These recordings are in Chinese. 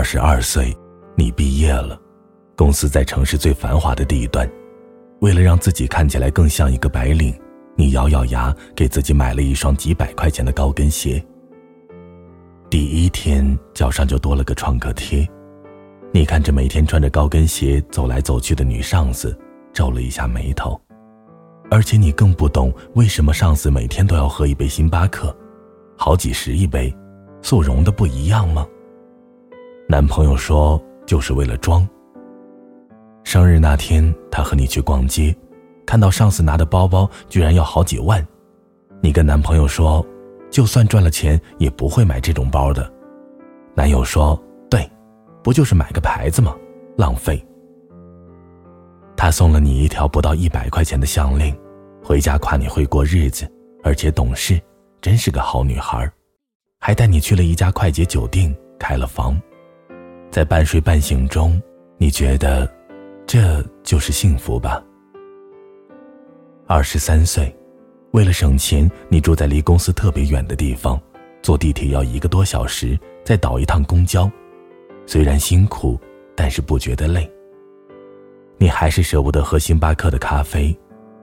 二十二岁，你毕业了，公司在城市最繁华的地段。为了让自己看起来更像一个白领，你咬咬牙给自己买了一双几百块钱的高跟鞋。第一天脚上就多了个创可贴，你看着每天穿着高跟鞋走来走去的女上司，皱了一下眉头。而且你更不懂为什么上司每天都要喝一杯星巴克，好几十一杯，速溶的不一样吗？男朋友说就是为了装。生日那天，他和你去逛街，看到上司拿的包包居然要好几万，你跟男朋友说，就算赚了钱也不会买这种包的。男友说，对，不就是买个牌子吗？浪费。他送了你一条不到一百块钱的项链，回家夸你会过日子，而且懂事，真是个好女孩，还带你去了一家快捷酒店开了房。在半睡半醒中，你觉得这就是幸福吧？二十三岁，为了省钱，你住在离公司特别远的地方，坐地铁要一个多小时，再倒一趟公交。虽然辛苦，但是不觉得累。你还是舍不得喝星巴克的咖啡，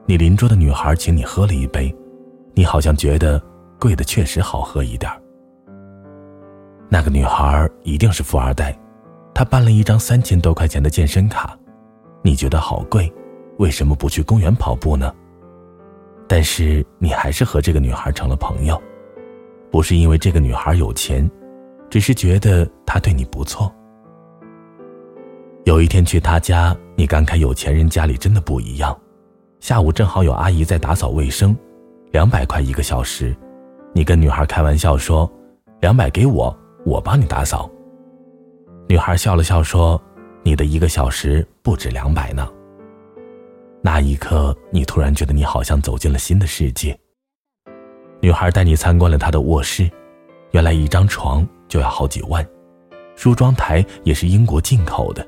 你邻桌的女孩请你喝了一杯，你好像觉得贵的确实好喝一点。那个女孩一定是富二代。他办了一张三千多块钱的健身卡，你觉得好贵，为什么不去公园跑步呢？但是你还是和这个女孩成了朋友，不是因为这个女孩有钱，只是觉得她对你不错。有一天去她家，你感慨有钱人家里真的不一样。下午正好有阿姨在打扫卫生，两百块一个小时，你跟女孩开玩笑说：“两百给我，我帮你打扫。”女孩笑了笑说：“你的一个小时不止两百呢。”那一刻，你突然觉得你好像走进了新的世界。女孩带你参观了她的卧室，原来一张床就要好几万，梳妆台也是英国进口的，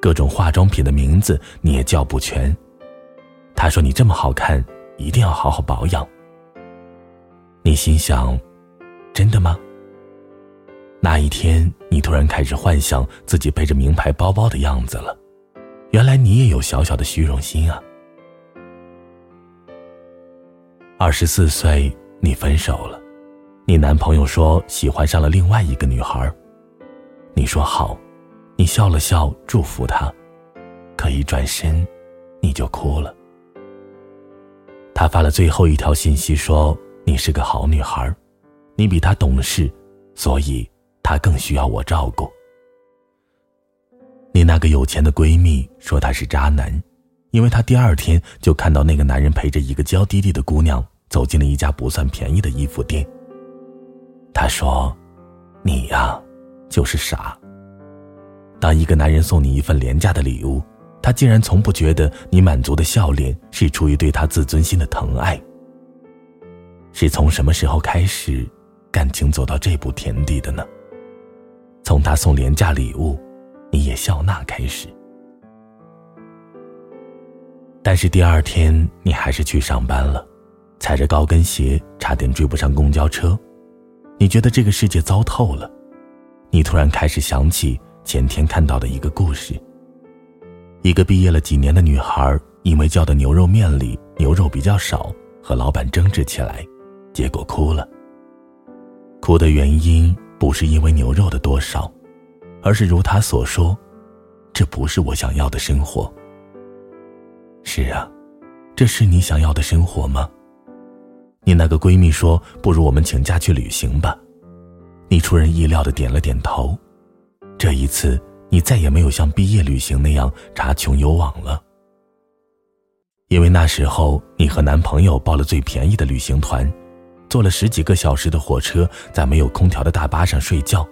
各种化妆品的名字你也叫不全。她说：“你这么好看，一定要好好保养。”你心想：“真的吗？”那一天，你突然开始幻想自己背着名牌包包的样子了。原来你也有小小的虚荣心啊！二十四岁，你分手了，你男朋友说喜欢上了另外一个女孩。你说好，你笑了笑祝福他，可一转身，你就哭了。他发了最后一条信息说：“你是个好女孩，你比他懂事，所以。”她更需要我照顾。你那个有钱的闺蜜说他是渣男，因为她第二天就看到那个男人陪着一个娇滴滴的姑娘走进了一家不算便宜的衣服店。她说：“你呀，就是傻。当一个男人送你一份廉价的礼物，他竟然从不觉得你满足的笑脸是出于对他自尊心的疼爱。是从什么时候开始，感情走到这步田地的呢？”从他送廉价礼物，你也笑纳开始。但是第二天你还是去上班了，踩着高跟鞋，差点追不上公交车。你觉得这个世界糟透了。你突然开始想起前天看到的一个故事：一个毕业了几年的女孩，因为叫的牛肉面里牛肉比较少，和老板争执起来，结果哭了。哭的原因。不是因为牛肉的多少，而是如他所说，这不是我想要的生活。是啊，这是你想要的生活吗？你那个闺蜜说：“不如我们请假去旅行吧。”你出人意料的点了点头。这一次，你再也没有像毕业旅行那样查穷游网了，因为那时候你和男朋友报了最便宜的旅行团。坐了十几个小时的火车，在没有空调的大巴上睡觉，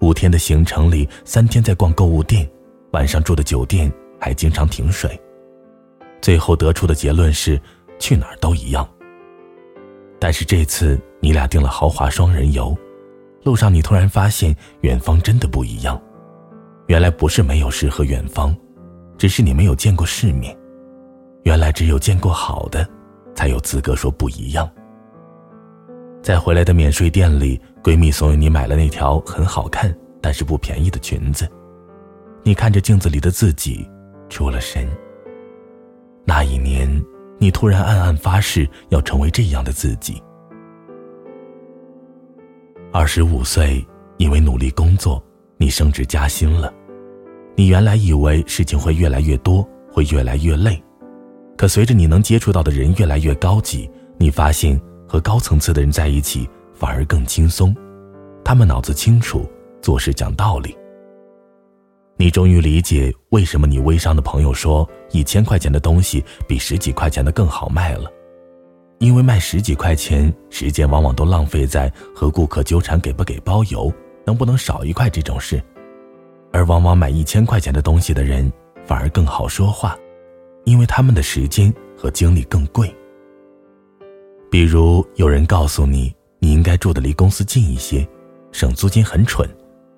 五天的行程里，三天在逛购物店，晚上住的酒店还经常停水。最后得出的结论是，去哪儿都一样。但是这次你俩订了豪华双人游，路上你突然发现远方真的不一样。原来不是没有诗和远方，只是你没有见过世面。原来只有见过好的，才有资格说不一样。在回来的免税店里，闺蜜怂恿你买了那条很好看但是不便宜的裙子。你看着镜子里的自己，出了神。那一年，你突然暗暗发誓要成为这样的自己。二十五岁，因为努力工作，你升职加薪了。你原来以为事情会越来越多，会越来越累，可随着你能接触到的人越来越高级，你发现和高层次的人在一起反而更轻松。他们脑子清楚，做事讲道理。你终于理解为什么你微商的朋友说一千块钱的东西比十几块钱的更好卖了，因为卖十几块钱，时间往往都浪费在和顾客纠缠给不给包邮、能不能少一块这种事，而往往买一千块钱的东西的人反而更好说话，因为他们的时间和精力更贵。比如有人告诉你，你应该住的离公司近一些，省租金很蠢。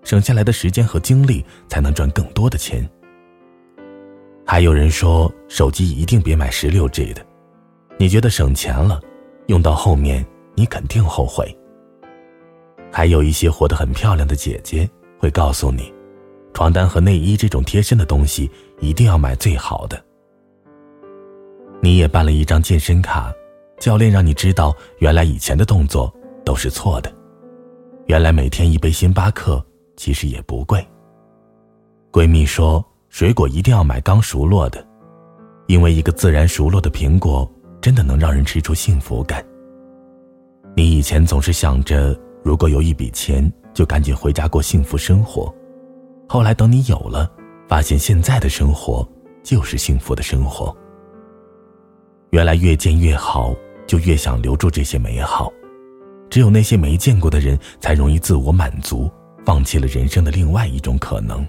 省下来的时间和精力，才能赚更多的钱。还有人说，手机一定别买十六 G 的，你觉得省钱了，用到后面你肯定后悔。还有一些活得很漂亮的姐姐会告诉你，床单和内衣这种贴身的东西一定要买最好的。你也办了一张健身卡，教练让你知道，原来以前的动作都是错的，原来每天一杯星巴克。其实也不贵。闺蜜说，水果一定要买刚熟落的，因为一个自然熟落的苹果真的能让人吃出幸福感。你以前总是想着，如果有一笔钱，就赶紧回家过幸福生活。后来等你有了，发现现在的生活就是幸福的生活。原来越见越好，就越想留住这些美好。只有那些没见过的人，才容易自我满足。放弃了人生的另外一种可能。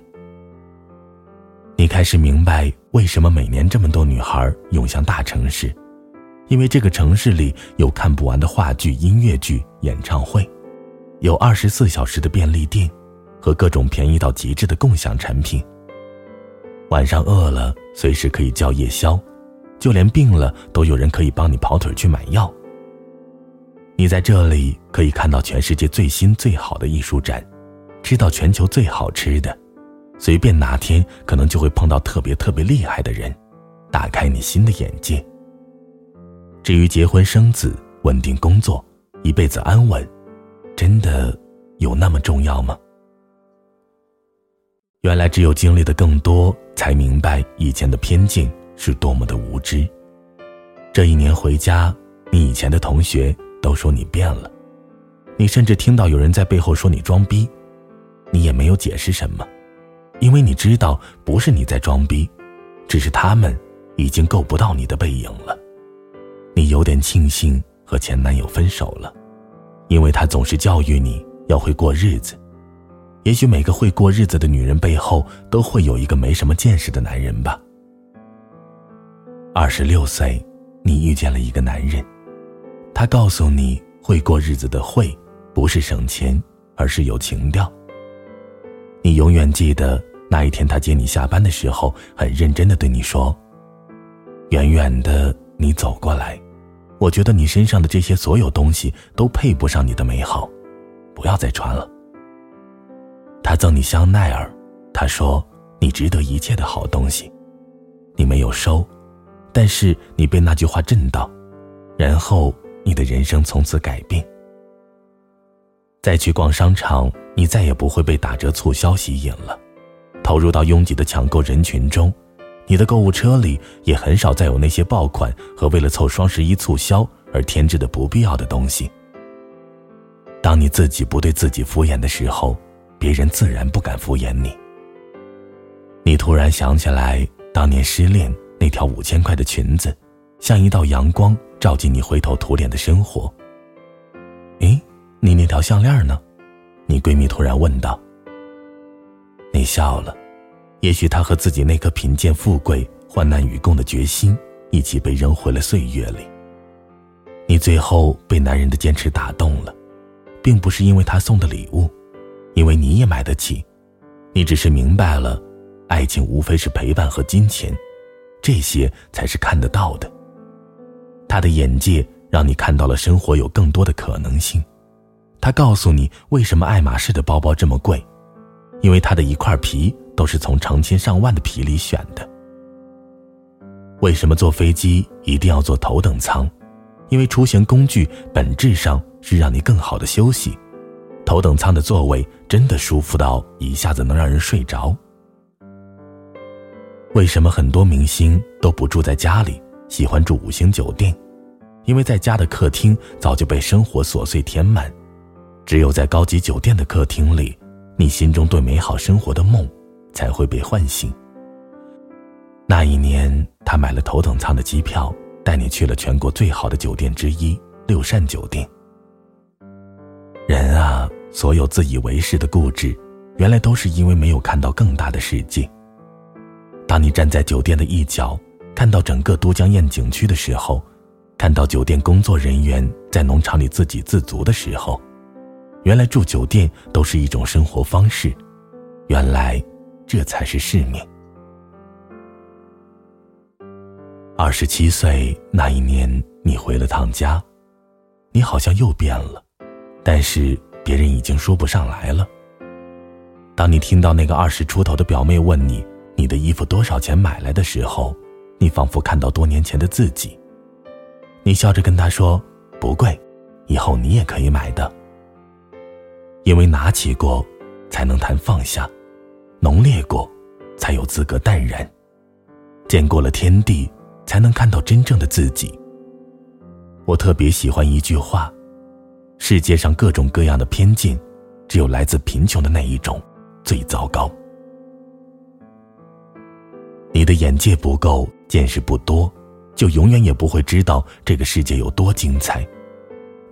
你开始明白为什么每年这么多女孩涌向大城市，因为这个城市里有看不完的话剧、音乐剧、演唱会，有二十四小时的便利店，和各种便宜到极致的共享产品。晚上饿了，随时可以叫夜宵，就连病了都有人可以帮你跑腿去买药。你在这里可以看到全世界最新最好的艺术展。吃到全球最好吃的，随便哪天可能就会碰到特别特别厉害的人，打开你新的眼界。至于结婚生子、稳定工作、一辈子安稳，真的有那么重要吗？原来只有经历的更多，才明白以前的偏见是多么的无知。这一年回家，你以前的同学都说你变了，你甚至听到有人在背后说你装逼。你也没有解释什么，因为你知道不是你在装逼，只是他们已经够不到你的背影了。你有点庆幸和前男友分手了，因为他总是教育你要会过日子。也许每个会过日子的女人背后都会有一个没什么见识的男人吧。二十六岁，你遇见了一个男人，他告诉你会过日子的会，不是省钱，而是有情调。你永远记得那一天，他接你下班的时候，很认真的对你说：“远远的你走过来，我觉得你身上的这些所有东西都配不上你的美好，不要再穿了。”他赠你香奈儿，他说你值得一切的好东西，你没有收，但是你被那句话震到，然后你的人生从此改变。再去逛商场。你再也不会被打折促销吸引了，投入到拥挤的抢购人群中，你的购物车里也很少再有那些爆款和为了凑双十一促销而添置的不必要的东西。当你自己不对自己敷衍的时候，别人自然不敢敷衍你。你突然想起来，当年失恋那条五千块的裙子，像一道阳光照进你灰头土脸的生活。哎，你那条项链呢？你闺蜜突然问道：“你笑了，也许她和自己那颗贫贱富贵、患难与共的决心，一起被扔回了岁月里。你最后被男人的坚持打动了，并不是因为他送的礼物，因为你也买得起。你只是明白了，爱情无非是陪伴和金钱，这些才是看得到的。他的眼界让你看到了生活有更多的可能性。”他告诉你为什么爱马仕的包包这么贵，因为它的一块皮都是从成千上万的皮里选的。为什么坐飞机一定要坐头等舱？因为出行工具本质上是让你更好的休息。头等舱的座位真的舒服到一下子能让人睡着。为什么很多明星都不住在家里，喜欢住五星酒店？因为在家的客厅早就被生活琐碎填满，只有在高级酒店的客厅里，你心中对美好生活的梦才会被唤醒。那一年，他买了头等舱的机票，带你去了全国最好的酒店之一——六善酒店。人啊，所有自以为是的固执，原来都是因为没有看到更大的世界。当你站在酒店的一角，看到整个都江堰景区的时候，看到酒店工作人员在农场里自给自足的时候，原来住酒店都是一种生活方式，原来这才是世面。二十七岁那一年，你回了趟家，你好像又变了。但是别人已经说不上来了。当你听到那个二十出头的表妹问你你的衣服多少钱买来的时候，你仿佛看到多年前的自己。你笑着跟他说：“不贵，以后你也可以买的。”因为拿起过，才能谈放下；浓烈过，才有资格淡然；见过了天地，才能看到真正的自己。我特别喜欢一句话。世界上各种各样的偏见，只有来自贫穷的那一种最糟糕。你的眼界不够，见识不多，就永远也不会知道这个世界有多精彩。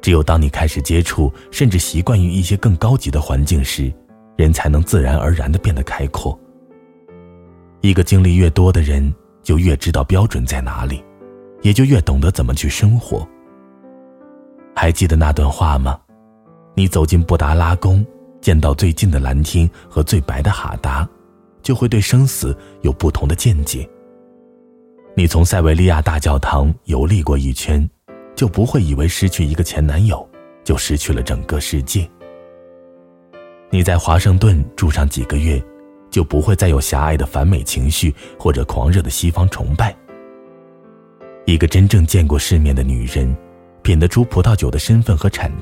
只有当你开始接触，甚至习惯于一些更高级的环境时，人才能自然而然的变得开阔。一个经历越多的人，就越知道标准在哪里，也就越懂得怎么去生活。还记得那段话吗？你走进布达拉宫，见到最近的蓝天和最白的哈达，就会对生死有不同的见解。你从塞维利亚大教堂游历过一圈，就不会以为失去一个前男友就失去了整个世界。你在华盛顿住上几个月，就不会再有狭隘的反美情绪或者狂热的西方崇拜。一个真正见过世面的女人。品得出葡萄酒的身份和产